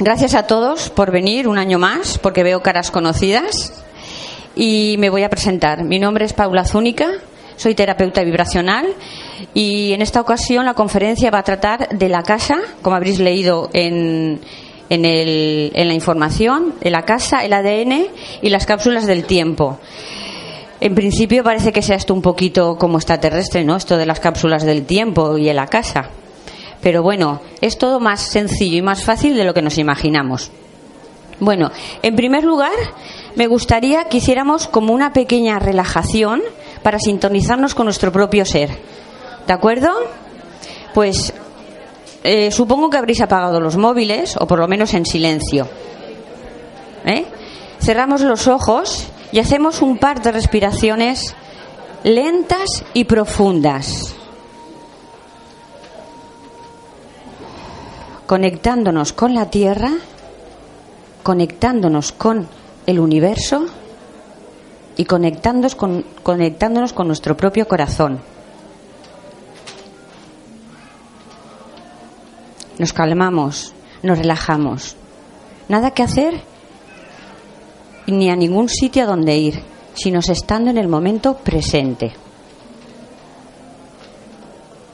Gracias a todos por venir un año más, porque veo caras conocidas. Y me voy a presentar. Mi nombre es Paula Zúnica, soy terapeuta vibracional y en esta ocasión la conferencia va a tratar de la casa, como habréis leído en, en, el, en la información, de la casa, el ADN y las cápsulas del tiempo. En principio parece que sea esto un poquito como extraterrestre, ¿no? Esto de las cápsulas del tiempo y en la casa. Pero bueno, es todo más sencillo y más fácil de lo que nos imaginamos. Bueno, en primer lugar, me gustaría que hiciéramos como una pequeña relajación para sintonizarnos con nuestro propio ser. ¿De acuerdo? Pues eh, supongo que habréis apagado los móviles, o por lo menos en silencio. ¿Eh? Cerramos los ojos y hacemos un par de respiraciones lentas y profundas. Conectándonos con la Tierra, conectándonos con el universo y conectándonos con, conectándonos con nuestro propio corazón. Nos calmamos, nos relajamos. Nada que hacer ni a ningún sitio a donde ir, sino estando en el momento presente.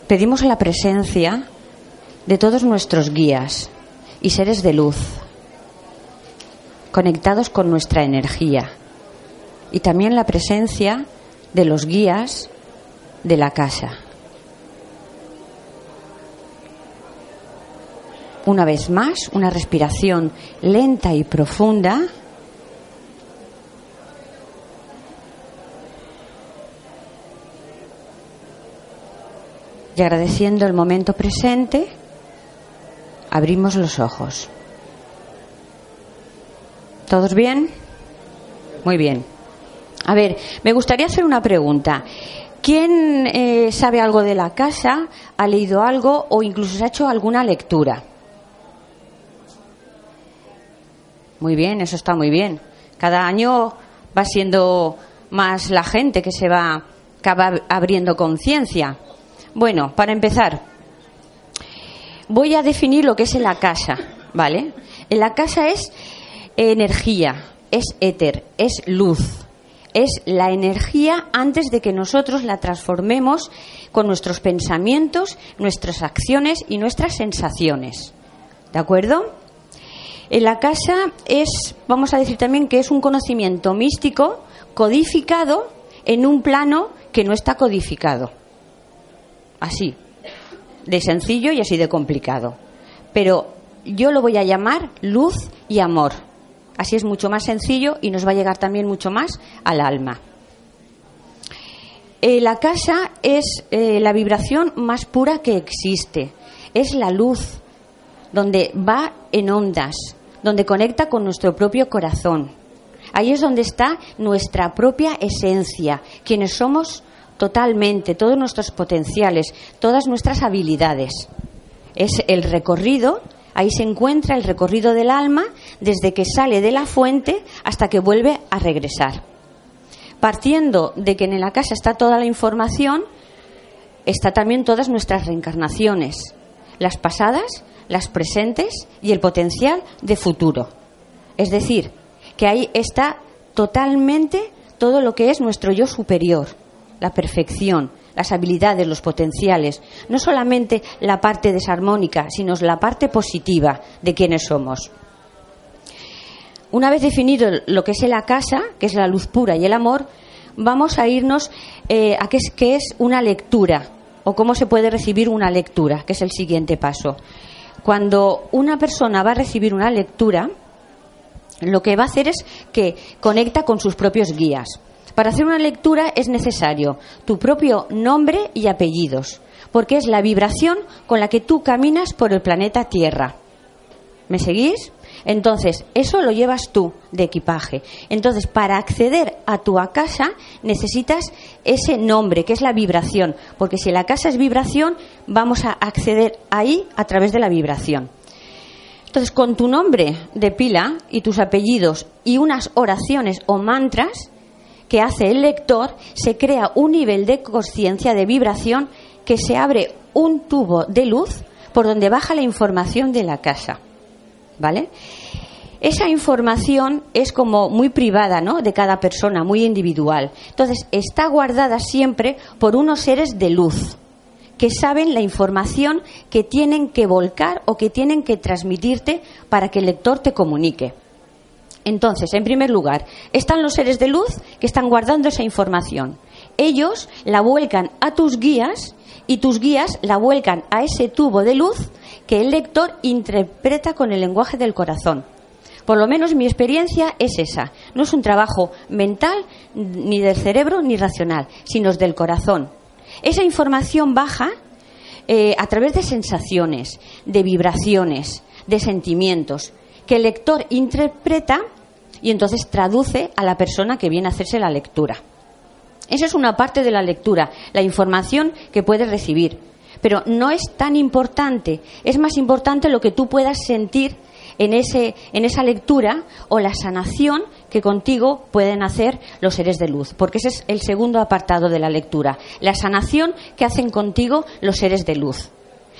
Pedimos la presencia de todos nuestros guías y seres de luz, conectados con nuestra energía y también la presencia de los guías de la casa. Una vez más, una respiración lenta y profunda. Y agradeciendo el momento presente, Abrimos los ojos. ¿Todos bien? Muy bien. A ver, me gustaría hacer una pregunta. ¿Quién eh, sabe algo de la casa, ha leído algo o incluso se ha hecho alguna lectura? Muy bien, eso está muy bien. Cada año va siendo más la gente que se va, va abriendo conciencia. Bueno, para empezar, voy a definir lo que es la casa, ¿vale? En la casa es energía, es éter, es luz, es la energía antes de que nosotros la transformemos con nuestros pensamientos, nuestras acciones y nuestras sensaciones. ¿De acuerdo? En la casa es, vamos a decir también que es un conocimiento místico codificado en un plano que no está codificado. Así, de sencillo y así de complicado. Pero yo lo voy a llamar luz y amor. Así es mucho más sencillo y nos va a llegar también mucho más al alma. Eh, la casa es eh, la vibración más pura que existe. Es la luz, donde va en ondas, donde conecta con nuestro propio corazón. Ahí es donde está nuestra propia esencia, quienes somos totalmente todos nuestros potenciales, todas nuestras habilidades. Es el recorrido, ahí se encuentra el recorrido del alma desde que sale de la fuente hasta que vuelve a regresar. Partiendo de que en la casa está toda la información, está también todas nuestras reencarnaciones, las pasadas, las presentes y el potencial de futuro. Es decir, que ahí está totalmente todo lo que es nuestro yo superior la perfección, las habilidades, los potenciales, no solamente la parte desarmónica, sino la parte positiva de quienes somos. Una vez definido lo que es la casa, que es la luz pura y el amor, vamos a irnos eh, a qué es, qué es una lectura o cómo se puede recibir una lectura, que es el siguiente paso. Cuando una persona va a recibir una lectura, lo que va a hacer es que conecta con sus propios guías. Para hacer una lectura es necesario tu propio nombre y apellidos, porque es la vibración con la que tú caminas por el planeta Tierra. ¿Me seguís? Entonces, eso lo llevas tú de equipaje. Entonces, para acceder a tu casa necesitas ese nombre, que es la vibración, porque si la casa es vibración, vamos a acceder ahí a través de la vibración. Entonces, con tu nombre de pila y tus apellidos y unas oraciones o mantras, que hace el lector, se crea un nivel de conciencia, de vibración, que se abre un tubo de luz por donde baja la información de la casa. ¿vale? Esa información es como muy privada, ¿no? De cada persona, muy individual. Entonces, está guardada siempre por unos seres de luz que saben la información que tienen que volcar o que tienen que transmitirte para que el lector te comunique. Entonces, en primer lugar, están los seres de luz que están guardando esa información. Ellos la vuelcan a tus guías y tus guías la vuelcan a ese tubo de luz que el lector interpreta con el lenguaje del corazón. Por lo menos mi experiencia es esa. No es un trabajo mental, ni del cerebro, ni racional, sino del corazón. Esa información baja eh, a través de sensaciones, de vibraciones, de sentimientos, que el lector interpreta y entonces traduce a la persona que viene a hacerse la lectura. Esa es una parte de la lectura, la información que puedes recibir. Pero no es tan importante, es más importante lo que tú puedas sentir en, ese, en esa lectura o la sanación que contigo pueden hacer los seres de luz, porque ese es el segundo apartado de la lectura, la sanación que hacen contigo los seres de luz.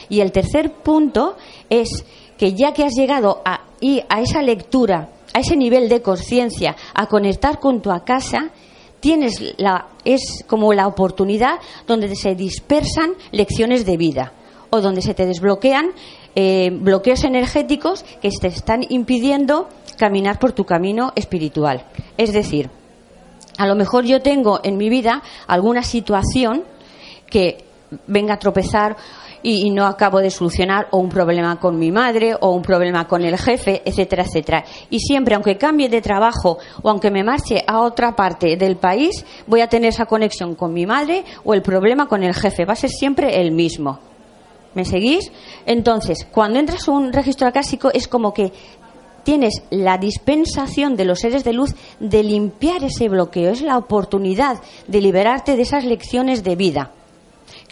Y el tercer punto es que ya que has llegado a, a esa lectura, a ese nivel de conciencia, a conectar con tu casa, tienes la, es como la oportunidad donde se dispersan lecciones de vida o donde se te desbloquean eh, bloqueos energéticos que te están impidiendo caminar por tu camino espiritual. Es decir, a lo mejor yo tengo en mi vida alguna situación que venga a tropezar y, no acabo de solucionar o un problema con mi madre o un problema con el jefe, etcétera, etcétera. Y siempre, aunque cambie de trabajo o aunque me marche a otra parte del país, voy a tener esa conexión con mi madre o el problema con el jefe. Va a ser siempre el mismo. ¿Me seguís? Entonces, cuando entras a un registro acásico es como que tienes la dispensación de los seres de luz de limpiar ese bloqueo. Es la oportunidad de liberarte de esas lecciones de vida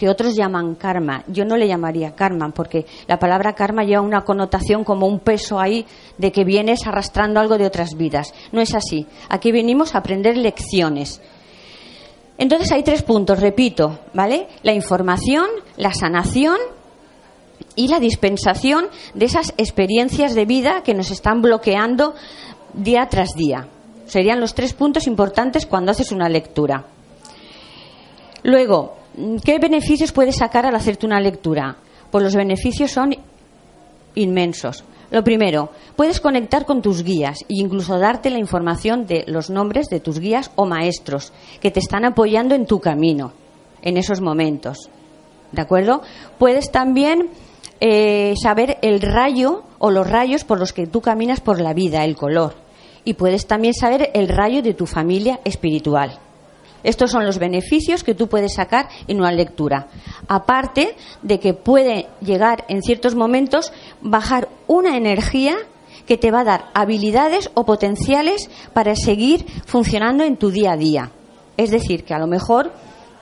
que otros llaman karma. Yo no le llamaría karma porque la palabra karma lleva una connotación como un peso ahí de que vienes arrastrando algo de otras vidas. No es así. Aquí venimos a aprender lecciones. Entonces hay tres puntos, repito, ¿vale? La información, la sanación y la dispensación de esas experiencias de vida que nos están bloqueando día tras día. Serían los tres puntos importantes cuando haces una lectura. Luego, ¿qué beneficios puedes sacar al hacerte una lectura? Pues los beneficios son inmensos. Lo primero, puedes conectar con tus guías e incluso darte la información de los nombres de tus guías o maestros que te están apoyando en tu camino en esos momentos. ¿De acuerdo? Puedes también eh, saber el rayo o los rayos por los que tú caminas por la vida, el color. Y puedes también saber el rayo de tu familia espiritual. Estos son los beneficios que tú puedes sacar en una lectura. Aparte de que puede llegar en ciertos momentos bajar una energía que te va a dar habilidades o potenciales para seguir funcionando en tu día a día. Es decir, que a lo mejor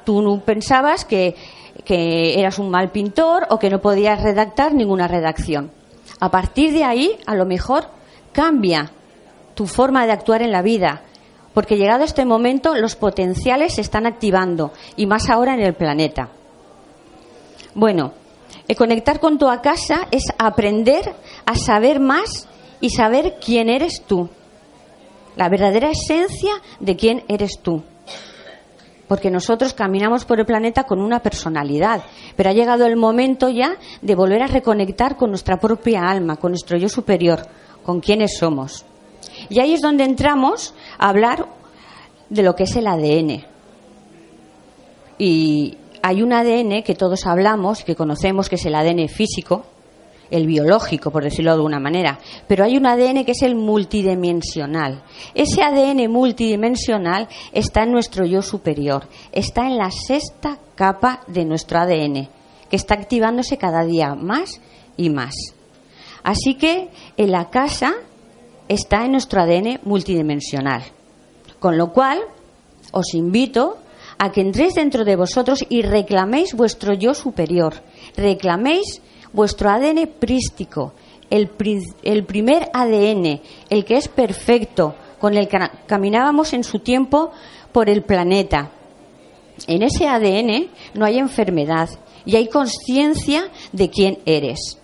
tú pensabas que que eras un mal pintor o que no podías redactar ninguna redacción. A partir de ahí, a lo mejor cambia tu forma de actuar en la vida, porque llegado este momento los potenciales se están activando y más ahora en el planeta. Bueno, el conectar con tu casa es aprender a saber más y saber quién eres tú, la verdadera esencia de quién eres tú porque nosotros caminamos por el planeta con una personalidad, pero ha llegado el momento ya de volver a reconectar con nuestra propia alma, con nuestro yo superior, con quienes somos. Y ahí es donde entramos a hablar de lo que es el ADN. Y hay un ADN que todos hablamos, que conocemos, que es el ADN físico, el biológico, por decirlo de alguna manera, pero hay un ADN que es el multidimensional. Ese ADN multidimensional está en nuestro yo superior, está en la sexta capa de nuestro ADN, que está activándose cada día más y más. Así que en la casa está en nuestro ADN multidimensional. Con lo cual, os invito a que entréis dentro de vosotros y reclaméis vuestro yo superior. Reclaméis vuestro ADN prístico, el, primer ADN, el que es perfecto, con el que caminábamos en su tiempo por el planeta. En ese ADN no hay enfermedad y hay conciencia de quién eres.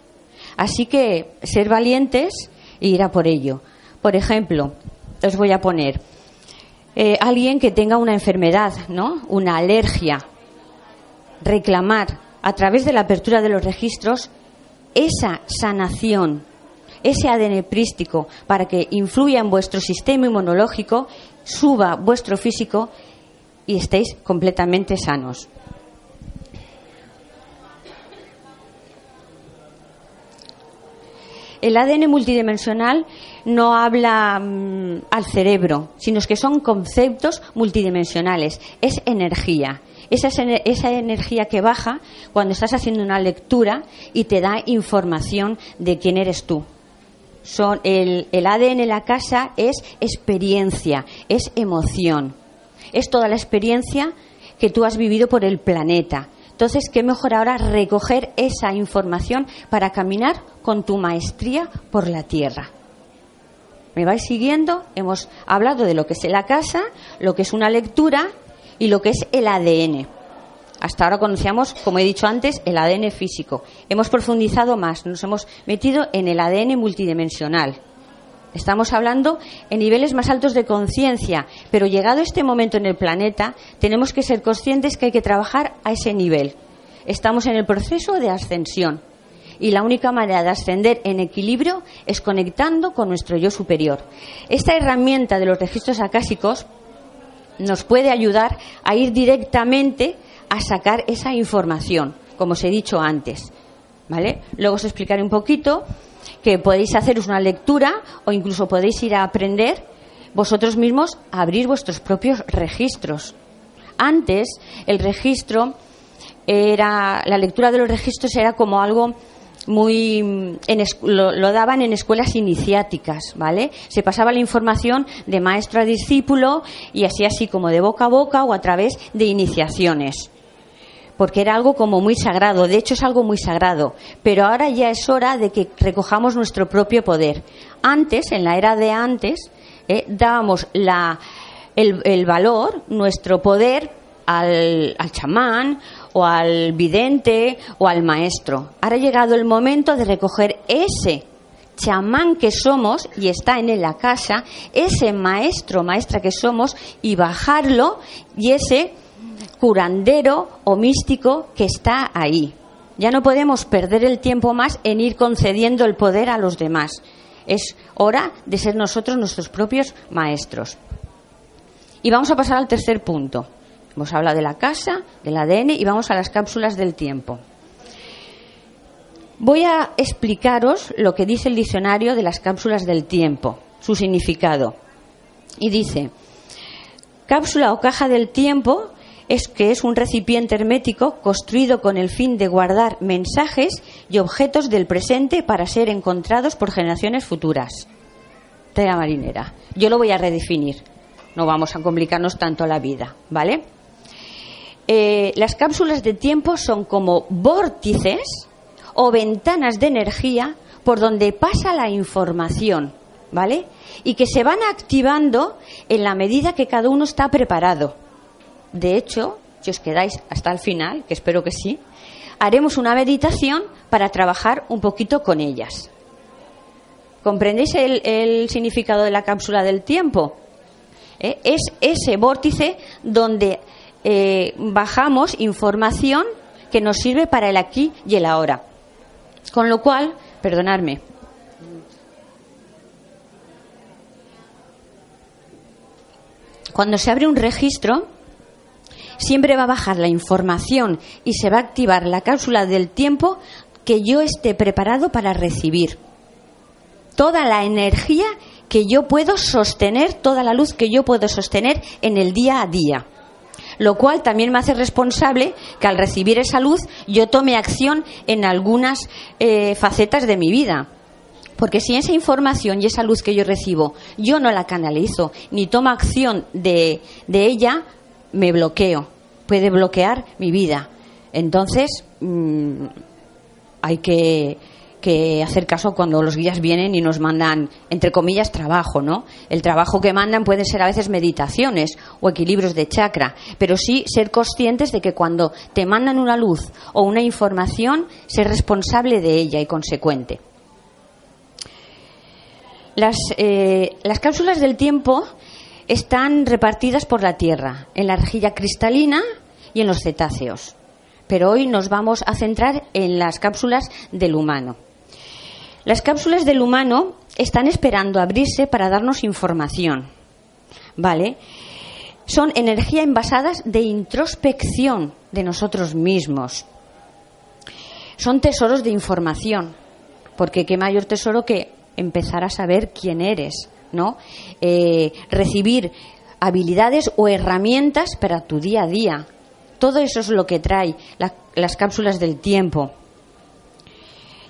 Así que ser valientes e ir a por ello. Por ejemplo, os voy a poner eh, alguien que tenga una enfermedad, ¿no? Una alergia. Reclamar a través de la apertura de los registros esa sanación, ese ADN prístico, para que influya en vuestro sistema inmunológico, suba vuestro físico y estéis completamente sanos. El ADN multidimensional no habla mm, al cerebro, sino que son conceptos multidimensionales, es energía. Esa, energía que baja cuando estás haciendo una lectura y te da información de quién eres tú. Son el, el ADN en la casa es experiencia, es emoción, es toda la experiencia que tú has vivido por el planeta. Entonces, qué mejor ahora recoger esa información para caminar con tu maestría por la tierra. ¿Me vais siguiendo? Hemos hablado de lo que es la casa, lo que es una lectura y lo que es el ADN. Hasta ahora conocíamos, como he dicho antes, el ADN físico. Hemos profundizado más, nos hemos metido en el ADN multidimensional. Estamos hablando en niveles más altos de conciencia, pero llegado este momento en el planeta, tenemos que ser conscientes que hay que trabajar a ese nivel. Estamos en el proceso de ascensión y la única manera de ascender en equilibrio es conectando con nuestro yo superior. Esta herramienta de los registros acásicos nos puede ayudar a ir directamente a sacar esa información, como os he dicho antes. ¿Vale? Luego os explicaré un poquito que podéis haceros una lectura o incluso podéis ir a aprender vosotros mismos a abrir vuestros propios registros. Antes el registro era la lectura de los registros era como algo muy lo, daban en escuelas iniciáticas, ¿vale? Se pasaba la información de maestro a discípulo y así así como de boca a boca o a través de iniciaciones. Porque era algo como muy sagrado, de hecho es algo muy sagrado, pero ahora ya es hora de que recojamos nuestro propio poder. Antes, en la era de antes, eh, dábamos la, el, valor, nuestro poder al, al chamán o al vidente o al maestro. Ahora ha llegado el momento de recoger ese chamán que somos y está en la casa, ese maestro, maestra que somos y bajarlo y ese curandero o místico que está ahí. Ya no podemos perder el tiempo más en ir concediendo el poder a los demás. Es hora de ser nosotros nuestros propios maestros. Y vamos a pasar al tercer punto. Hemos hablado de la casa, del ADN y vamos a las cápsulas del tiempo. Voy a explicaros lo que dice el diccionario de las cápsulas del tiempo, su significado. Y dice, cápsula o caja del tiempo es que es un recipiente hermético construido con el fin de guardar mensajes y objetos del presente para ser encontrados por generaciones futuras. Tea marinera. Yo lo voy a redefinir. No vamos a complicarnos tanto la vida, ¿vale? Eh, las cápsulas de tiempo son como vórtices o ventanas de energía por donde pasa la información, ¿vale? Y que se van activando en la medida que cada uno está preparado. De hecho, si os quedáis hasta el final, que espero que sí, haremos una meditación para trabajar un poquito con ellas. ¿Comprendéis el, significado de la cápsula del tiempo? ¿Eh? Es ese vórtice donde eh, bajamos información que nos sirve para el aquí y el ahora. Con lo cual, perdonadme. Cuando se abre un registro, siempre va a bajar la información y se va a activar la cápsula del tiempo que yo esté preparado para recibir. Toda la energía que yo puedo sostener, toda la luz que yo puedo sostener en el día a día lo cual también me hace responsable que al recibir esa luz yo tome acción en algunas eh, facetas de mi vida. Porque si esa información y esa luz que yo recibo yo no la canalizo ni tomo acción de, ella, me bloqueo. Puede bloquear mi vida. Entonces, mm, hay que que hacer caso cuando los guías vienen y nos mandan, entre comillas, trabajo, ¿no? El trabajo que mandan puede ser a veces meditaciones o equilibrios de chakra, pero sí ser conscientes de que cuando te mandan una luz o una información, ser responsable de ella y consecuente. Las, eh, las cápsulas del tiempo están repartidas por la Tierra, en la rejilla cristalina y en los cetáceos. Pero hoy nos vamos a centrar en las cápsulas del humano. Las cápsulas del humano están esperando abrirse para darnos información. ¿Vale? Son energía envasadas de introspección de nosotros mismos. Son tesoros de información, porque qué mayor tesoro que empezar a saber quién eres, ¿no? Eh, recibir habilidades o herramientas para tu día a día. Todo eso es lo que trae las cápsulas del tiempo.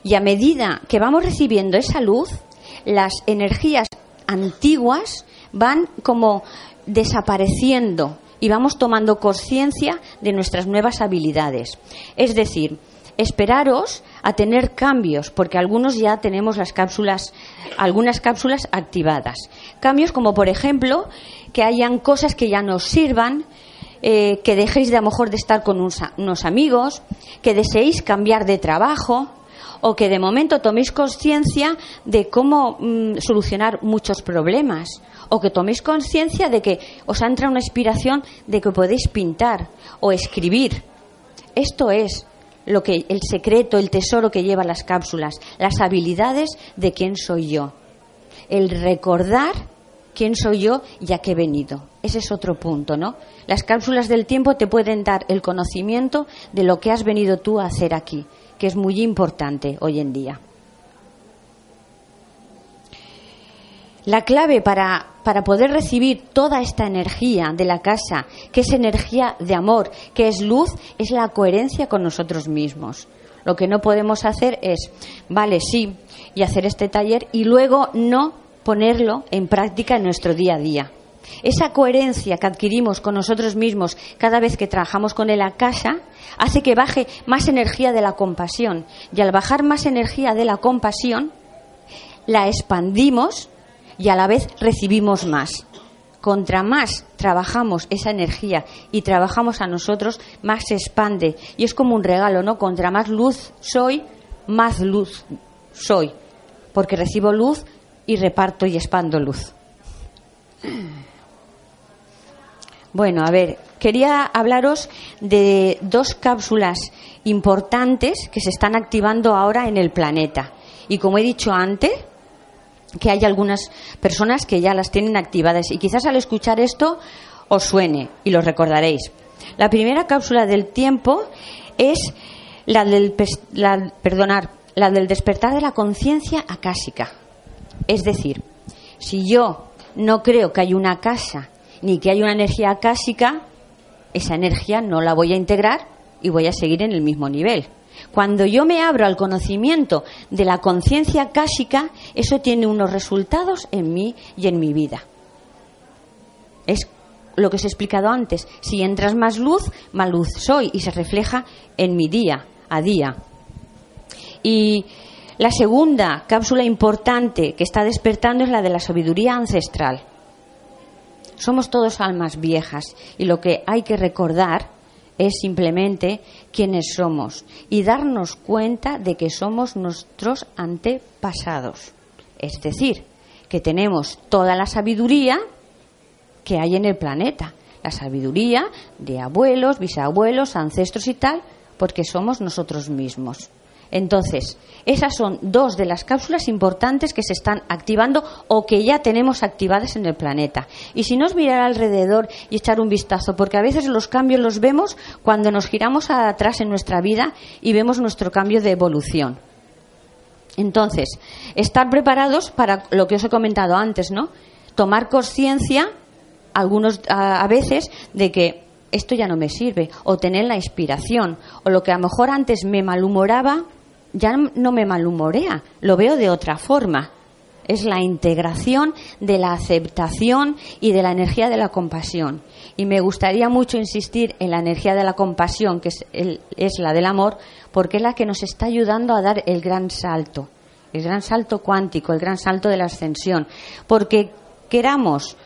Y a medida que vamos recibiendo esa luz, las energías antiguas van como desapareciendo y vamos tomando conciencia de nuestras nuevas habilidades. Es decir, esperaros a tener cambios, porque algunos ya tenemos las cápsulas, algunas cápsulas activadas. Cambios como, por ejemplo, que hayan cosas que ya nos sirvan, eh, que dejéis de a lo mejor de estar con unos amigos, que deseéis cambiar de trabajo, o que de momento toméis conciencia de cómo mm, solucionar muchos problemas o que toméis conciencia de que os entra una inspiración de que podéis pintar o escribir. Esto es lo que el secreto, el tesoro que lleva las cápsulas, las habilidades de quién soy yo. El recordar quién soy yo y a qué he venido. Ese es otro punto, ¿no? Las cápsulas del tiempo te pueden dar el conocimiento de lo que has venido tú a hacer aquí, que es muy importante hoy en día. La clave para, para, poder recibir toda esta energía de la casa, que es energía de amor, que es luz, es la coherencia con nosotros mismos. Lo que no podemos hacer es, vale, sí, y hacer este taller y luego no ponerlo en práctica en nuestro día a día. Esa coherencia que adquirimos con nosotros mismos cada vez que trabajamos con la casa hace que baje más energía de la compasión. Y al bajar más energía de la compasión, la expandimos y a la vez recibimos más. Contra más trabajamos esa energía y trabajamos a nosotros, más se expande. Y es como un regalo, ¿no? Contra más luz soy, más luz soy. Porque recibo luz y reparto y expando luz. Bueno, a ver, quería hablaros de dos cápsulas importantes que se están activando ahora en el planeta. Y como he dicho antes, que hay algunas personas que ya las tienen activadas y quizás al escuchar esto os suene y lo recordaréis. La primera cápsula del tiempo es la del, perdonar, la del despertar de la conciencia acásica. Es decir, si yo no creo que hay una casa ni que hay una energía acásica, esa energía no la voy a integrar y voy a seguir en el mismo nivel. Cuando yo me abro al conocimiento de la conciencia cásica, eso tiene unos resultados en mí y en mi vida. Es lo que os he explicado antes. Si entras más luz, más luz soy y se refleja en mi día a día. Y la segunda cápsula importante que está despertando es la de la sabiduría ancestral. Somos todos almas viejas y lo que hay que recordar es simplemente quiénes somos y darnos cuenta de que somos nuestros antepasados. Es decir, que tenemos toda la sabiduría que hay en el planeta, la sabiduría de abuelos, bisabuelos, ancestros y tal, porque somos nosotros mismos. Entonces, esas son dos de las cápsulas importantes que se están activando o que ya tenemos activadas en el planeta. Y si nos mirar alrededor y echar un vistazo, porque a veces los cambios los vemos cuando nos giramos atrás en nuestra vida y vemos nuestro cambio de evolución. Entonces, estar preparados para lo que os he comentado antes, ¿no? Tomar conciencia, algunos a veces, de que esto ya no me sirve, o tener la inspiración, o lo que a lo mejor antes me malhumoraba, ya no me malhumorea, lo veo de otra forma. Es la integración de la aceptación y de la energía de la compasión. Y me gustaría mucho insistir en la energía de la compasión, que es, es la del amor, porque es la que nos está ayudando a dar el gran salto, el gran salto cuántico, el gran salto de la ascensión. Porque queramos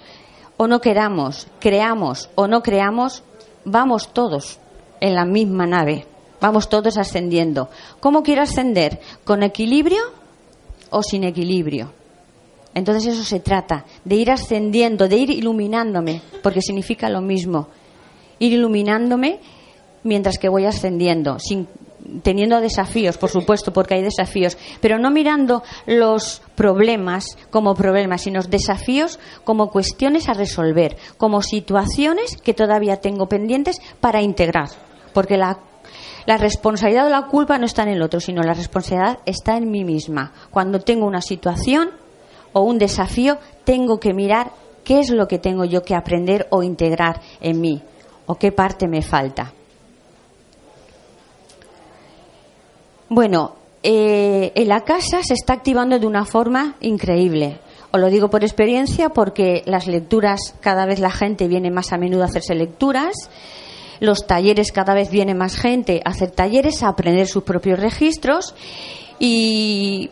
o no queramos, creamos o no creamos, vamos todos en la misma nave. Vamos todos ascendiendo. ¿Cómo quiero ascender? ¿Con equilibrio o sin equilibrio? Entonces eso se trata, de ir ascendiendo, de ir iluminándome, porque significa lo mismo. Ir iluminándome mientras que voy ascendiendo, sin, teniendo desafíos, por supuesto, porque hay desafíos, pero no mirando los problemas como problemas, sino desafíos como cuestiones a resolver, como situaciones que todavía tengo pendientes para integrar, porque la, la responsabilidad o la culpa no está en el otro, sino la responsabilidad está en mí misma. Cuando tengo una situación o un desafío, tengo que mirar qué es lo que tengo yo que aprender o integrar en mí, o qué parte me falta. Bueno, eh, en la casa se está activando de una forma increíble. Os lo digo por experiencia porque las lecturas, cada vez la gente viene más a menudo a hacerse lecturas, los talleres, cada vez viene más gente a hacer talleres, a aprender sus propios registros y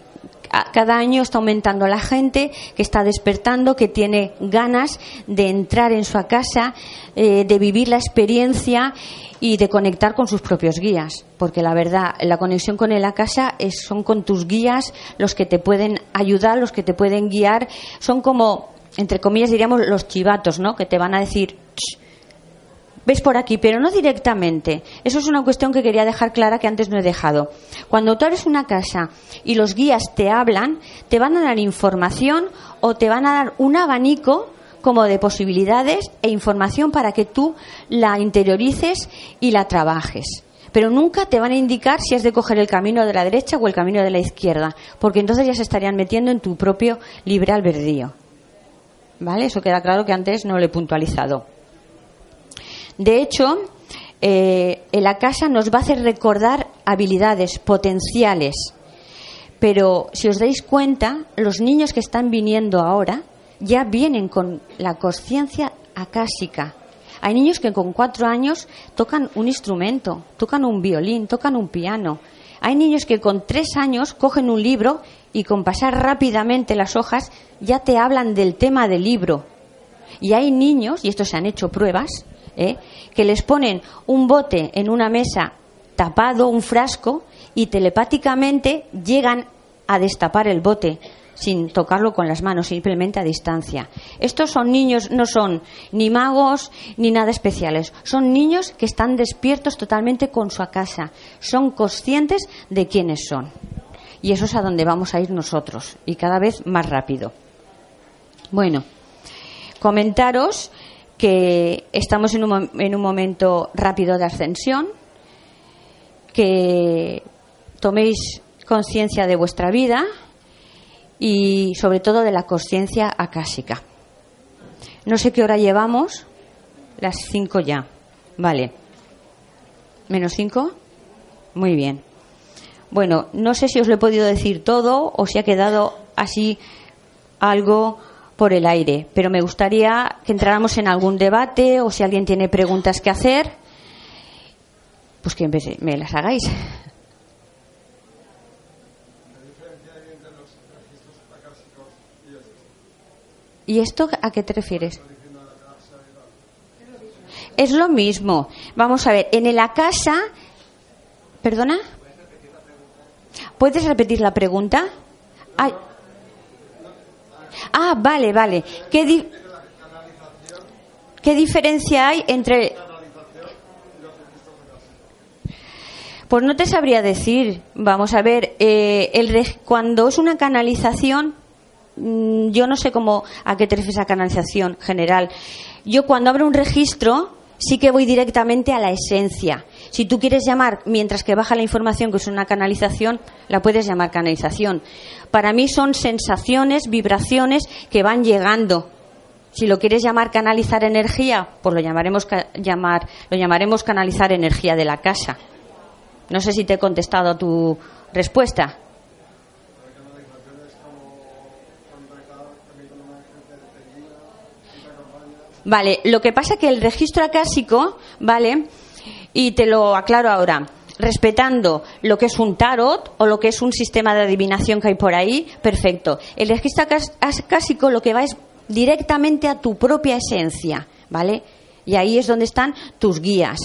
cada año está aumentando la gente que está despertando, que tiene ganas de entrar en su casa, eh, de vivir la experiencia y de conectar con sus propios guías, porque la verdad, la conexión con la casa es, son con tus guías los que te pueden ayudar, los que te pueden guiar, son como, entre comillas diríamos, los chivatos, ¿no? Que te van a decir, ves por aquí, pero no directamente. Eso es una cuestión que quería dejar clara que antes no he dejado. Cuando tú abres una casa y los guías te hablan, te van a dar información o te van a dar un abanico como de posibilidades e información para que tú la interiorices y la trabajes. Pero nunca te van a indicar si has de coger el camino de la derecha o el camino de la izquierda, porque entonces ya se estarían metiendo en tu propio libre albedrío. ¿Vale? Eso queda claro que antes no lo he puntualizado. De hecho, en la casa nos va a hacer recordar habilidades potenciales. Pero si os dais cuenta, los niños que están viniendo ahora, ya vienen con la conciencia acásica. Hay niños que con cuatro años tocan un instrumento, tocan un violín, tocan un piano. Hay niños que con tres años cogen un libro y con pasar rápidamente las hojas ya te hablan del tema del libro. Y hay niños, y esto se han hecho pruebas, ¿eh? que les ponen un bote en una mesa tapado, un frasco, y telepáticamente llegan a destapar el bote sin tocarlo con las manos, simplemente a distancia. Estos son niños, no son ni magos ni nada especiales, son niños que están despiertos totalmente con su casa, son conscientes de quiénes son. Y eso es a donde vamos a ir nosotros, y cada vez más rápido. Bueno, comentaros que estamos en un, en un momento rápido de ascensión, que toméis conciencia de vuestra vida, y sobre todo de la conciencia acásica. No sé qué hora llevamos, las cinco ya. Vale. ¿Menos cinco? Muy bien. Bueno, no sé si os lo he podido decir todo o si ha quedado así algo por el aire, pero me gustaría que entráramos en algún debate o si alguien tiene preguntas que hacer, pues que me las hagáis. ¿Y esto a qué te refieres? Es lo mismo. Vamos a ver, en la casa. ¿Perdona? ¿Puedes repetir la pregunta? Vale, vale. ¿Qué, ¿Qué diferencia hay entre.? Pues no te sabría decir. Vamos a ver, eh, el, cuando es una canalización, Mm, yo no sé cómo a qué te refieres a canalización general. Yo cuando abro un registro sí que voy directamente a la esencia. Si tú quieres llamar, mientras que baja la información, que es una canalización, la puedes llamar canalización. Para mí son sensaciones, vibraciones que van llegando. Si lo quieres llamar canalizar energía, pues lo llamaremos, llamar, lo llamaremos canalizar energía de la casa. No sé si te he contestado tu respuesta. Vale, lo que pasa que el registro acásico, ¿vale? Y te lo aclaro ahora respetando lo que es un tarot o lo que es un sistema de adivinación que hay por ahí, perfecto. El registro acásico lo que va es directamente a tu propia esencia, ¿vale? Y ahí es donde están tus guías.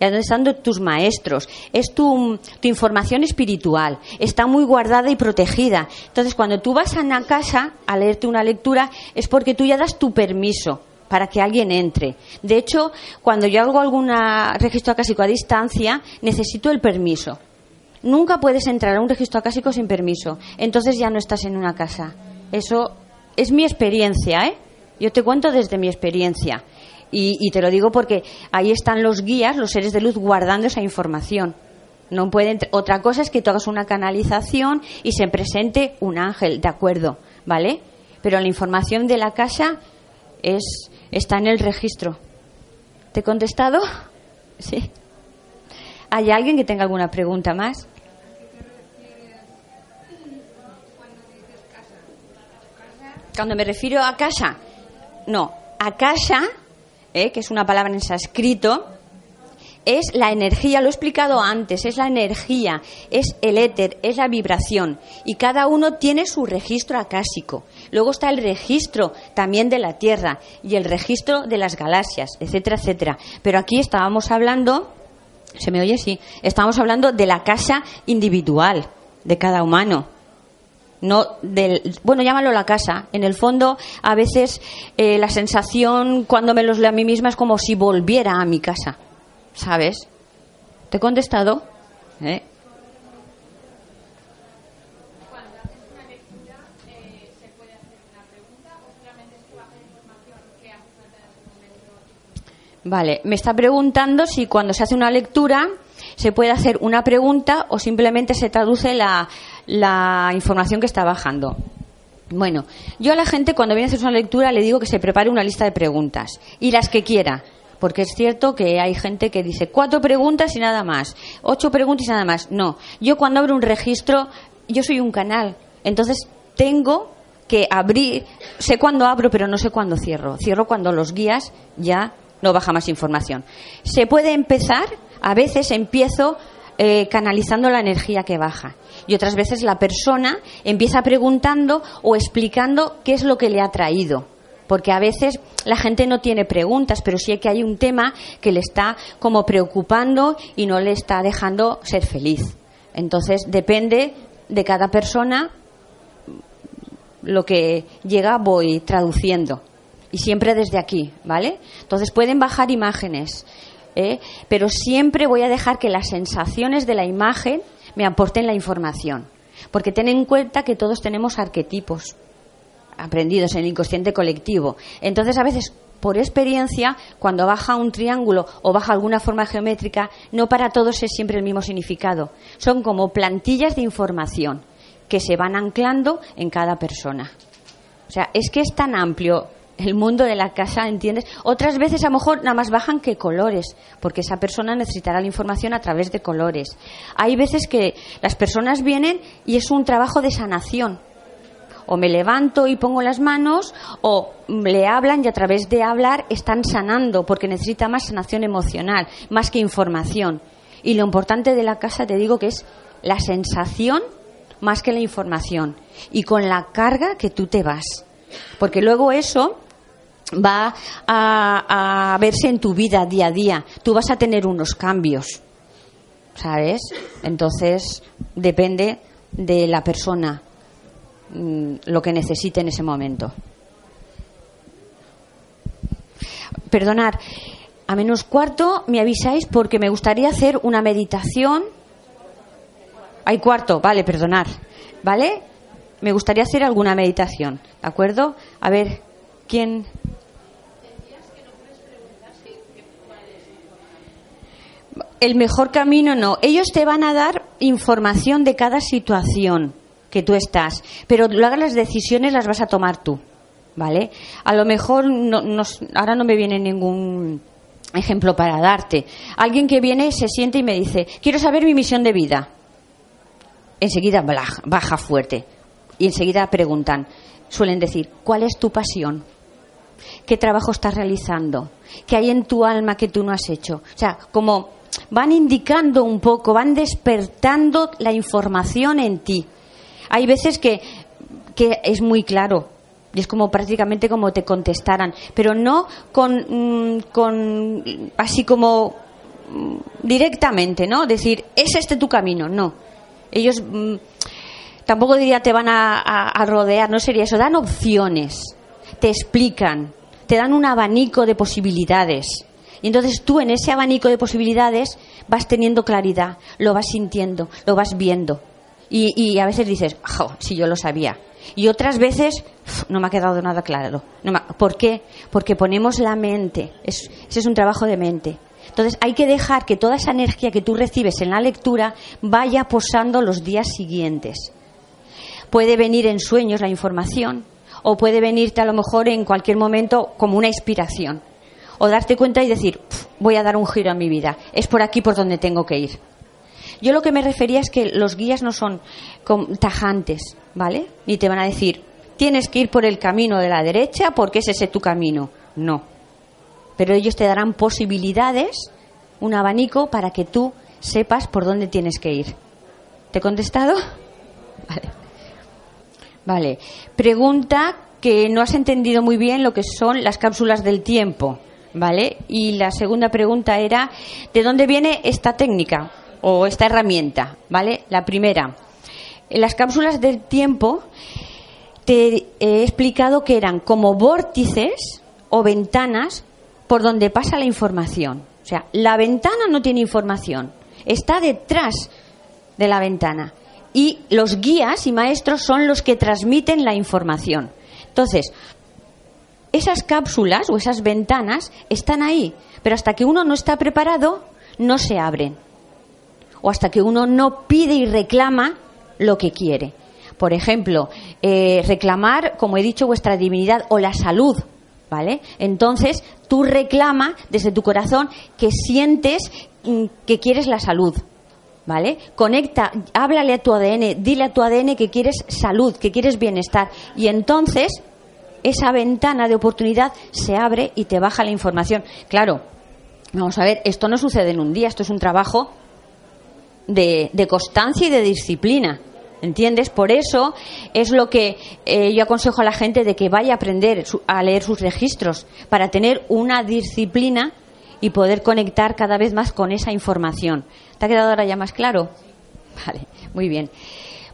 Y dónde están tus maestros. Es tu, tu información espiritual. Está muy guardada y protegida. Entonces, cuando tú vas a una casa a leerte una lectura, es porque tú ya das tu permiso para que alguien entre. De hecho, cuando yo hago algún registro acásico a distancia, necesito el permiso. Nunca puedes entrar a un registro acásico sin permiso. Entonces ya no estás en una casa. Eso es mi experiencia, ¿eh? Yo te cuento desde mi experiencia. Y, te lo digo porque ahí están los guías, los seres de luz, guardando esa información. No pueden, otra cosa es que tú hagas una canalización y se presente un ángel, de acuerdo, ¿vale? Pero la información de la casa es, está en el registro. ¿Te he contestado? Sí. ¿Hay alguien que tenga alguna pregunta más? Cuando me refiero a casa, no, a casa, eh, que es una palabra en sánscrito, es la energía, lo he explicado antes, es la energía, es el éter, es la vibración. Y cada uno tiene su registro acásico. Luego está el registro también de la Tierra y el registro de las galaxias, etcétera, etcétera. Pero aquí estábamos hablando, ¿se me oye? Sí, estábamos hablando de la casa individual de cada humano no del bueno llámalo la casa en el fondo a veces eh, la sensación cuando me los leo a mí misma es como si volviera a mi casa sabes te he contestado ¿Eh? Vale, me está preguntando si cuando se hace una lectura se puede hacer una pregunta o simplemente se traduce la, la información que está bajando. Bueno, yo a la gente cuando viene a hacer una lectura le digo que se prepare una lista de preguntas y las que quiera, porque es cierto que hay gente que dice cuatro preguntas y nada más, ocho preguntas y nada más. No, yo cuando abro un registro, yo soy un canal, entonces tengo que abrir, sé cuándo abro, pero no sé cuándo cierro. Cierro cuando los guías ya no baja más información. Se puede empezar, a veces empiezo eh, canalizando la energía que baja. Y otras veces la persona empieza preguntando o explicando qué es lo que le ha traído. Porque a veces la gente no tiene preguntas, pero sí que hay un tema que le está como preocupando y no le está dejando ser feliz. Entonces depende de cada persona lo que llega voy traduciendo y siempre desde aquí, ¿vale? Entonces pueden bajar imágenes, ¿eh? pero siempre voy a dejar que las sensaciones de la imagen me aporten la información. Porque ten en cuenta que todos tenemos arquetipos aprendidos en el inconsciente colectivo. Entonces, a veces, por experiencia, cuando baja un triángulo o baja alguna forma geométrica, no para todos es siempre el mismo significado. Son como plantillas de información que se van anclando en cada persona. O sea, es que es tan amplio el mundo de la casa, ¿entiendes? Otras veces a lo mejor nada más bajan que colores, porque esa persona necesitará la información a través de colores. Hay veces que las personas vienen y es un trabajo de sanación. O me levanto y pongo las manos, o le hablan y a través de hablar están sanando, porque necesita más sanación emocional, más que información. Y lo importante de la casa, te digo que es la sensación más que la información. Y con la carga que tú te vas. Porque luego eso va a, verse en tu vida día a día. Tú vas a tener unos cambios, ¿sabes? Entonces, depende de la persona lo que necesite en ese momento. Perdonad, a menos cuarto me avisáis porque me gustaría hacer una meditación. Hay cuarto, vale, perdonar. ¿Vale? Me gustaría hacer alguna meditación, ¿de acuerdo? A ver, ¿quién? el mejor camino no. Ellos te van a dar información de cada situación que tú estás, pero luego las decisiones las vas a tomar tú, ¿vale? A lo mejor no, ahora no me viene ningún ejemplo para darte. Alguien que viene, se siente y me dice, quiero saber mi misión de vida. Enseguida baja fuerte y enseguida preguntan, suelen decir, ¿cuál es tu pasión? ¿Qué trabajo estás realizando? ¿Qué hay en tu alma que tú no has hecho? O sea, como van indicando un poco, van despertando la información en ti. Hay veces que, es muy claro, y es como prácticamente como te contestaran, pero no con, mm, así como mm, directamente, ¿no? Decir, es este tu camino, no. Ellos mm, tampoco diría te van a, a rodear, no sería eso, dan opciones, te explican, te dan un abanico de posibilidades. Y entonces tú en ese abanico de posibilidades vas teniendo claridad, lo vas sintiendo, lo vas viendo. Y, a veces dices, si yo lo sabía. Y otras veces no me ha quedado nada claro. ¿Por qué? Porque ponemos la mente. ese es un trabajo de mente. Entonces hay que dejar que toda esa energía que tú recibes en la lectura vaya posando los días siguientes. Puede venir en sueños la información o puede venirte a lo mejor en cualquier momento como una inspiración o darte cuenta y decir, voy a dar un giro a mi vida, es por aquí por donde tengo que ir. Yo lo que me refería es que los guías no son tajantes, ¿vale? Ni te van a decir, tienes que ir por el camino de la derecha porque es ese tu camino. No. Pero ellos te darán posibilidades, un abanico para que tú sepas por dónde tienes que ir. ¿Te he contestado? Vale. Vale. Pregunta que no has entendido muy bien lo que son las cápsulas del tiempo. ¿vale? Y la segunda pregunta era, ¿de dónde viene esta técnica o esta herramienta, ¿vale? La primera, en las cápsulas del tiempo te he explicado que eran como vórtices o ventanas por donde pasa la información. O sea, la ventana no tiene información, está detrás de la ventana. Y los guías y maestros son los que transmiten la información. Entonces, esas cápsulas o esas ventanas están ahí, pero hasta que uno no está preparado, no se abren. O hasta que uno no pide y reclama lo que quiere. Por ejemplo, eh, reclamar, como he dicho, vuestra divinidad o la salud, ¿vale? Entonces, tú reclama desde tu corazón que sientes mm, que quieres la salud, ¿vale? Conecta, háblale a tu ADN, dile a tu ADN que quieres salud, que quieres bienestar. Y entonces esa ventana de oportunidad se abre y te baja la información. Claro, vamos a ver, esto no sucede en un día, esto es un trabajo de, constancia y de disciplina. ¿Entiendes? Por eso es lo que eh, yo aconsejo a la gente de que vaya a aprender a leer sus registros para tener una disciplina y poder conectar cada vez más con esa información. ¿Te ha quedado ahora ya más claro? Vale, muy bien.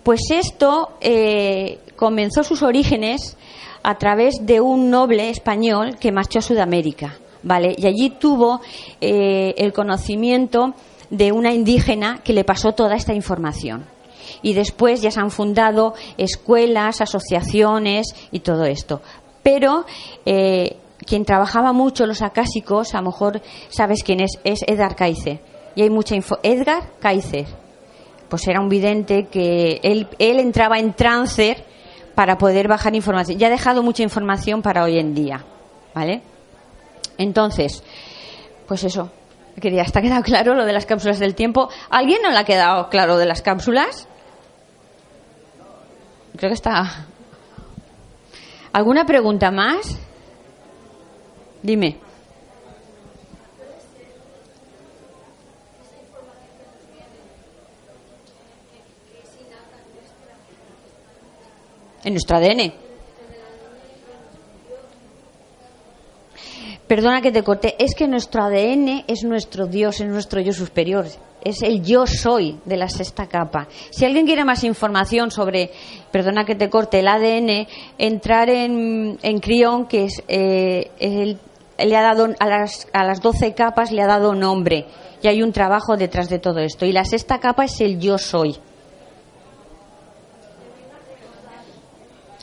Pues esto eh, comenzó sus orígenes a través de un noble español que marchó a Sudamérica, ¿vale? Y allí tuvo eh, el conocimiento de una indígena que le pasó toda esta información. Y después ya se han fundado escuelas, asociaciones y todo esto. Pero eh, quien trabajaba mucho los acásicos, a lo mejor sabes quién es, es Edgar Caice. Y hay mucha info. Edgar Caice. Pues era un vidente que él, él entraba en trance para poder bajar información. Ya ha dejado mucha información para hoy en día, ¿vale? Entonces, pues eso. Quería, ¿está quedado claro lo de las cápsulas del tiempo? ¿Alguien no le ha quedado claro de las cápsulas? Creo que está. ¿Alguna pregunta más? Dime. en nuestro ADN. Perdona que te corte, es que nuestro ADN es nuestro Dios, es nuestro yo superior, es el yo soy de la sexta capa. Si alguien quiere más información sobre, perdona que te corte, el ADN, entrar en, en Crión, que es, eh, le ha dado a las, a las 12 capas le ha dado nombre y hay un trabajo detrás de todo esto. Y la sexta capa es el yo soy.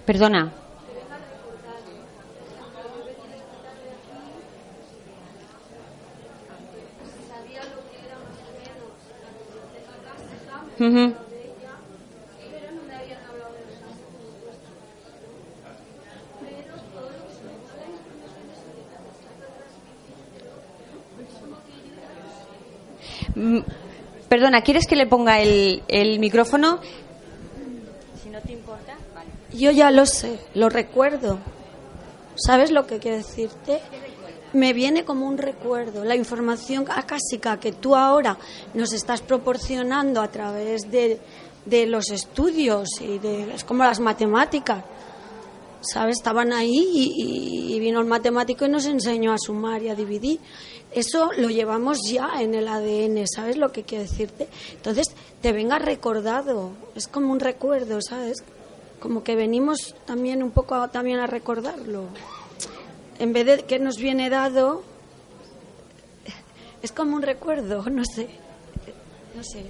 Perdona. Mm, perdona, ¿quieres que le ponga el, el micrófono? Yo ya lo sé, lo recuerdo. ¿Sabes lo que quiero decirte? Me viene como un recuerdo. La información acásica que tú ahora nos estás proporcionando a través de, los estudios y de, es como las matemáticas. ¿sabes? Estaban ahí y, vino el matemático y nos enseñó a sumar y a dividir. Eso lo llevamos ya en el ADN, ¿sabes lo que quiero decirte? Entonces, te venga recordado, es como un recuerdo, ¿sabes? Como que venimos también un poco también a recordarlo. En vez de que nos viene dado, es como un recuerdo, no sé. No sé.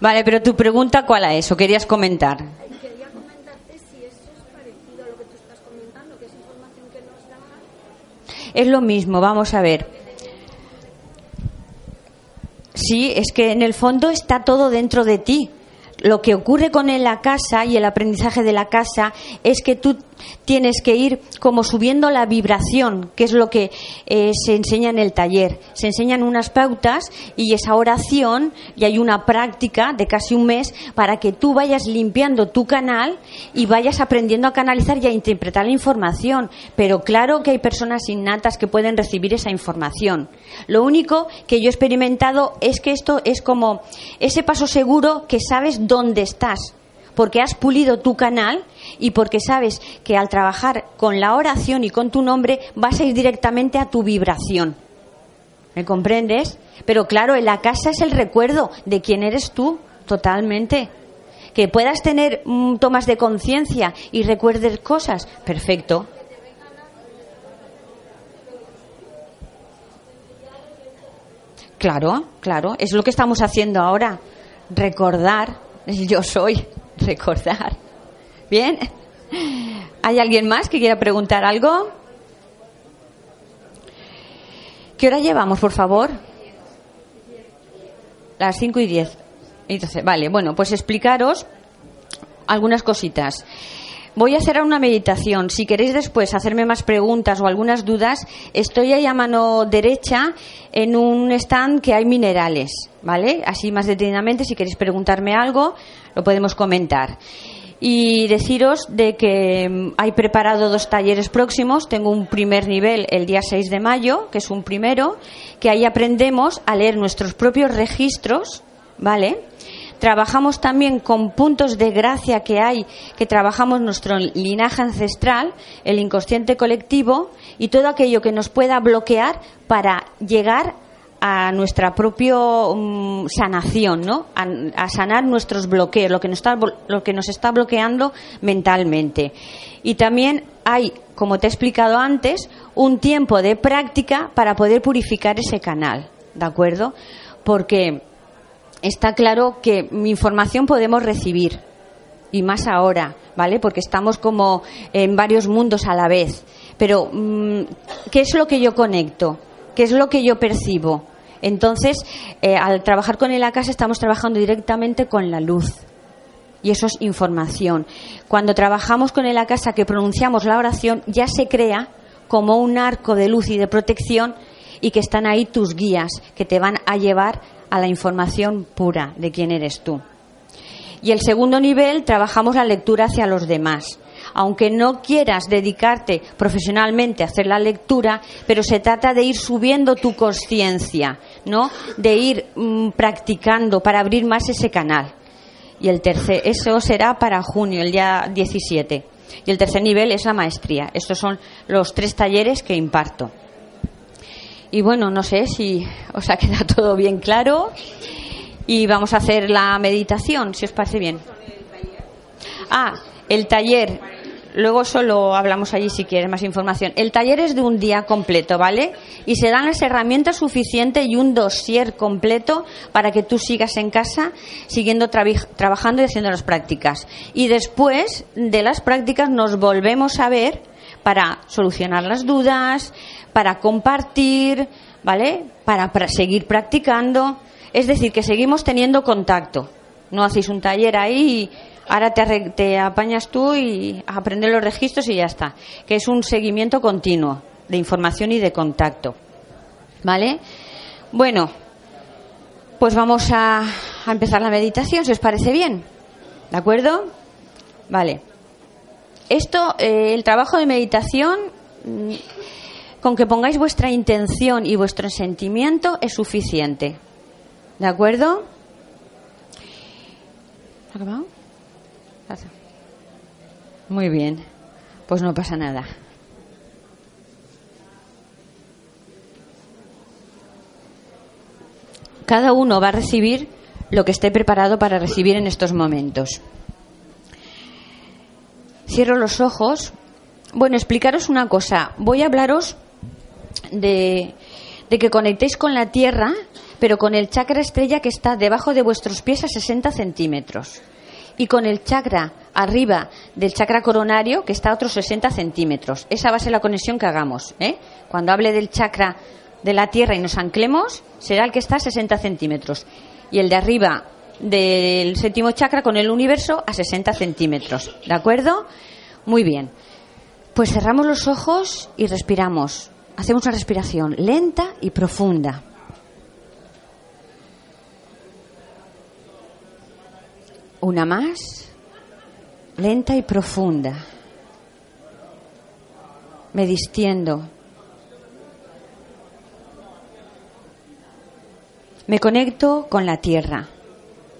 Vale, pero tu pregunta, ¿cuál es? ¿O querías comentar? Quería comentarte si eso es parecido a lo que tú estás comentando, que es información que nos da. Es lo mismo, vamos a ver. Sí, es que en el fondo está todo dentro de ti. Lo que ocurre con la casa y el aprendizaje de la casa es que tú tienes que ir como subiendo la vibración, que es lo que eh, se enseña en el taller. Se enseñan unas pautas y esa oración y hay una práctica de casi un mes para que tú vayas limpiando tu canal y vayas aprendiendo a canalizar y a interpretar la información. Pero claro que hay personas innatas que pueden recibir esa información. Lo único que yo he experimentado es que esto es como ese paso seguro que sabes dónde estás porque has pulido tu canal y porque sabes que al trabajar con la oración y con tu nombre vas a ir directamente a tu vibración. ¿Me comprendes? Pero claro, en la casa es el recuerdo de quién eres tú, totalmente. Que puedas tener mm, tomas de conciencia y recuerdes cosas, perfecto. Claro, claro, es lo que estamos haciendo ahora. Recordar, yo soy, recordar. ¿Bien? ¿Hay alguien más que quiera preguntar algo? ¿Qué hora llevamos, por favor? Las 5 y 10. Entonces, vale, bueno, pues explicaros algunas cositas. Voy a hacer una meditación. Si queréis después hacerme más preguntas o algunas dudas, estoy ahí a mano derecha en un stand que hay minerales, ¿vale? Así más detenidamente, si queréis preguntarme algo, lo podemos comentar. Y deciros de que mm, hay preparado dos talleres próximos. Tengo un primer nivel el día 6 de mayo, que es un primero, que ahí aprendemos a leer nuestros propios registros, ¿vale? Trabajamos también con puntos de gracia que hay, que trabajamos nuestro linaje ancestral, el inconsciente colectivo y todo aquello que nos pueda bloquear para llegar a nuestra propia mm, sanación, ¿no? A, sanar nuestros bloqueos, lo que, nos está, lo que nos está bloqueando mentalmente. Y también hay, como te he explicado antes, un tiempo de práctica para poder purificar ese canal, ¿de acuerdo? Porque está claro que información podemos recibir y más ahora, ¿vale? Porque estamos como en varios mundos a la vez. Pero, mm, ¿qué es lo que yo conecto? ¿Qué es lo que yo percibo? Entonces, eh, al trabajar con el ACAS estamos trabajando directamente con la luz. Y eso es información. Cuando trabajamos con el ACASA que pronunciamos la oración, ya se crea como un arco de luz y de protección y que están ahí tus guías que te van a llevar a la información pura de quién eres tú. Y el segundo nivel, trabajamos la lectura hacia los demás. Aunque no quieras dedicarte profesionalmente a hacer la lectura, pero se trata de ir subiendo tu conciencia, ¿no? De ir mm, practicando para abrir más ese canal. Y el tercer, eso será para junio, el día 17. Y el tercer nivel es la maestría. Estos son los tres talleres que imparto. Y bueno, no sé si os ha quedado todo bien claro. Y vamos a hacer la meditación, si os parece bien. Ah, el taller. Luego solo hablamos allí si quieres más información. El taller es de un día completo, ¿vale? Y se dan las herramientas suficientes y un dossier completo para que tú sigas en casa siguiendo trabajando y haciendo las prácticas. Y después de las prácticas nos volvemos a ver para solucionar las dudas, para compartir, ¿vale? Para, seguir practicando. Es decir, que seguimos teniendo contacto. No hacéis un taller ahí y ahora te, te apañas tú y aprender los registros y ya está. Que es un seguimiento continuo de información y de contacto. ¿Vale? Bueno, pues vamos a, a empezar la meditación, si os parece bien. ¿De acuerdo? Vale. Esto, eh, el trabajo de meditación, mm, con que pongáis vuestra intención y vuestro sentimiento es suficiente. ¿De acuerdo? Muy bien. Pues no pasa nada. Cada uno va a recibir lo que esté preparado para recibir en estos momentos. Cierro los ojos. Bueno, explicaros una cosa. Voy a hablaros de, que conectéis con la Tierra, pero con el chakra estrella que está debajo de vuestros pies a 60 centímetros. Y con el chakra arriba del chakra coronario que está a otros 60 centímetros. Esa va a ser la conexión que hagamos. ¿eh? Cuando hable del chakra de la Tierra y nos anclemos, será el que está a 60 centímetros. Y el de arriba del séptimo chakra con el universo a 60 centímetros. ¿De acuerdo? Muy bien. Pues cerramos los ojos y respiramos. Hacemos una respiración lenta y profunda. Una más, lenta y profunda. Me distiendo. Me conecto con la tierra,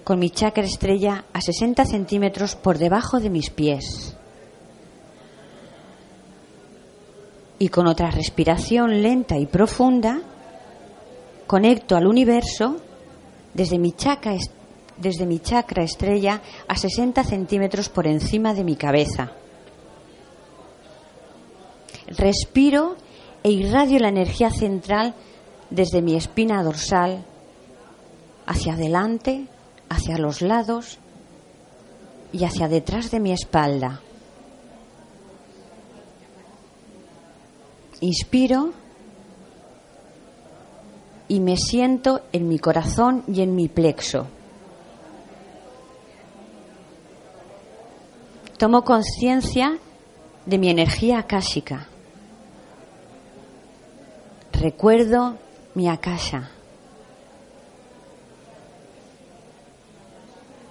con mi chakra estrella a 60 centímetros por debajo de mis pies. Y con otra respiración lenta y profunda, conecto al universo desde mi chakra, desde mi chakra estrella a 60 centímetros por encima de mi cabeza. Respiro e irradio la energía central desde mi espina dorsal hacia adelante, hacia los lados y hacia detrás de mi espalda. Inspiro y me siento en mi corazón y en mi plexo. Tomo conciencia de mi energía akáshica. Recuerdo mi akasha.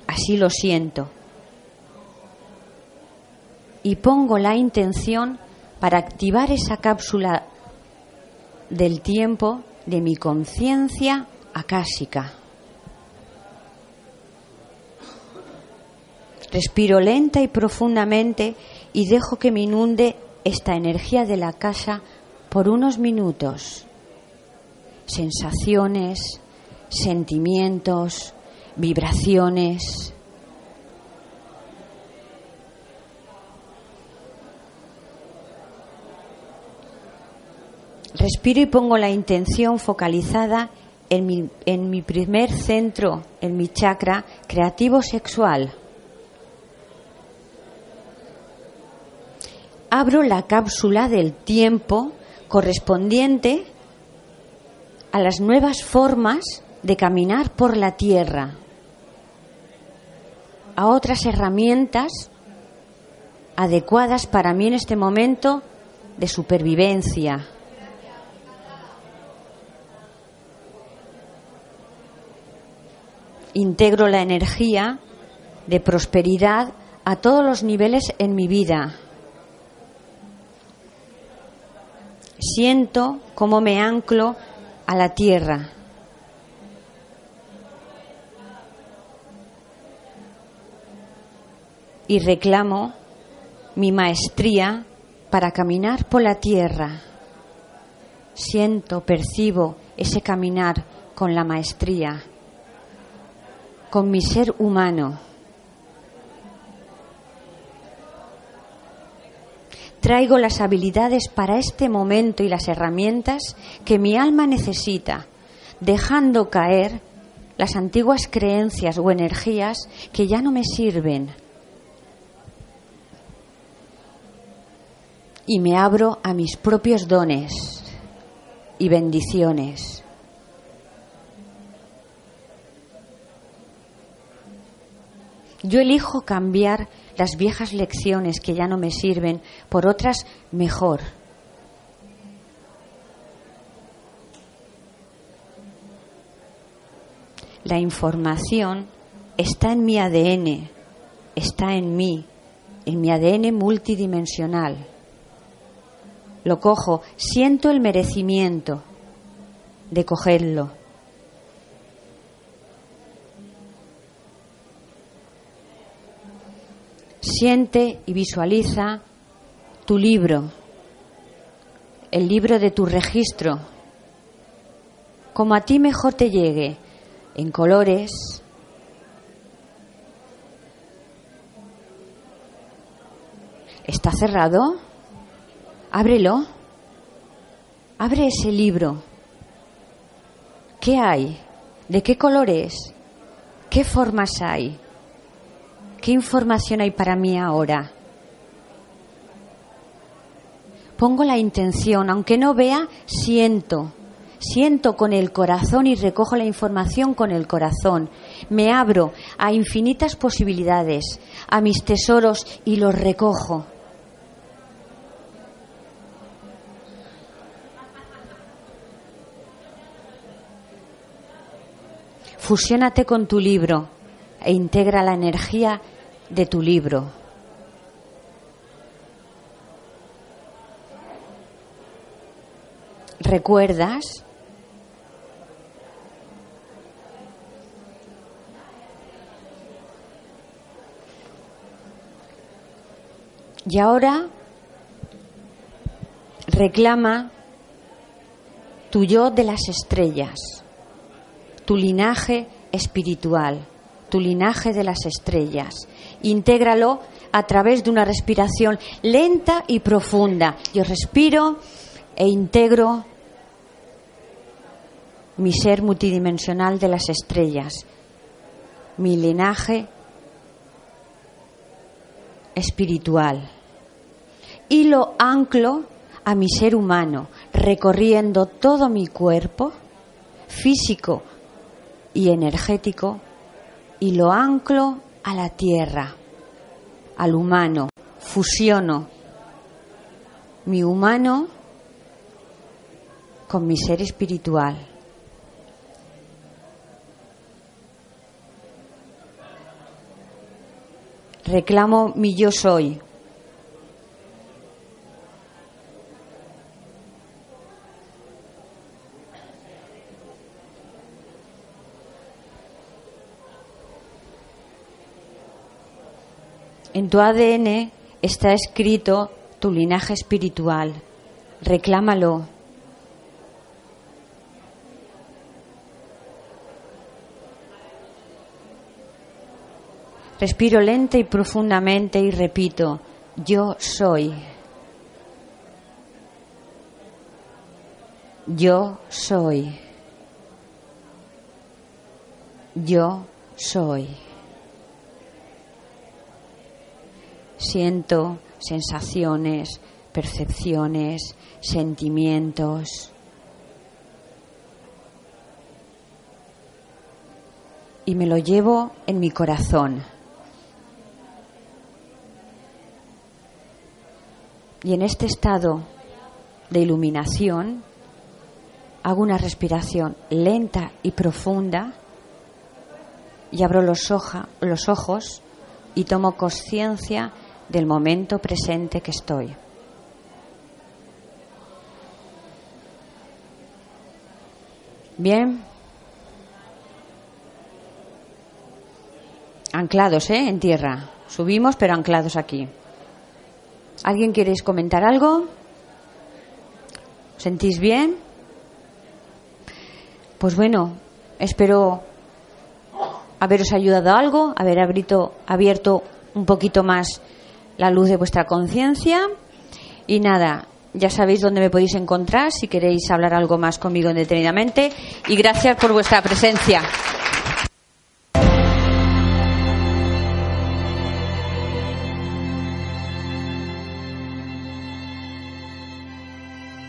Así lo siento. Y pongo la intención para activar esa cápsula del tiempo de mi conciencia acásica. Respiro lenta y profundamente y dejo que me inunde esta energía de la casa por unos minutos. Sensaciones, sentimientos, vibraciones. Respiro y pongo la intención focalizada en mi, en mi primer centro, en mi chakra creativo sexual. Abro la cápsula del tiempo correspondiente a las nuevas formas de caminar por la tierra a otras herramientas adecuadas para mí en este momento de supervivencia. Integro la energía de prosperidad a todos los niveles en mi vida. Siento cómo me anclo a la tierra. y reclamo mi maestría para caminar por la tierra. Siento, percibo ese caminar con la maestría, con mi ser humano. Traigo las habilidades para este momento y las herramientas que mi alma necesita, dejando caer las antiguas creencias o energías que ya no me sirven y me abro a mis propios dones y bendiciones. Yo elijo cambiar las viejas lecciones que ya no me sirven por otras mejor. La información está en mi ADN, está en mí, en mi ADN multidimensional lo cojo, siento el merecimiento de cogerlo. Siente y visualiza tu libro, el libro de tu registro, como a ti mejor te llegue, en colores, ¿Está cerrado? Ábrelo. Abre ese libro. ¿Qué hay? ¿De qué colores? ¿Qué formas hay? ¿Qué información hay para mí ahora? Pongo la intención, aunque no vea, siento. Siento con el corazón y recojo la información con el corazón. Me abro a infinitas posibilidades, a mis tesoros y los recojo. Fusiónate con tu libro e integra la energía de tu libro. ¿Recuerdas? Y ahora reclama tu yo de las estrellas tu linaje espiritual, tu linaje de las estrellas. Intégralo a través de una respiración lenta y profunda. Yo respiro e integro mi ser multidimensional de las estrellas, mi linaje espiritual. Y lo anclo a mi ser humano, recorriendo todo mi cuerpo físico, y energético y lo anclo a la tierra, al humano, fusiono mi humano con mi ser espiritual. Reclamo mi yo soy, En tu ADN está escrito tu linaje espiritual. Reclámalo. Respiro lenta y profundamente y repito, yo soy. Yo soy. Yo soy. Siento sensaciones, percepciones, sentimientos. Y me lo llevo en mi corazón. Y en este estado de iluminación hago una respiración lenta y profunda y abro los, los ojos y tomo conciencia del momento presente que estoy. Bien. Anclados, ¿eh? En tierra. Subimos, pero anclados aquí. ¿Alguien queréis comentar algo? ¿Sentís bien? Pues bueno, espero haberos ayudado algo, haber abierto, abierto un poquito más la luz de vuestra conciencia. Y nada, ya sabéis dónde me podéis encontrar si queréis hablar algo más conmigo detenidamente. Y gracias por vuestra presencia.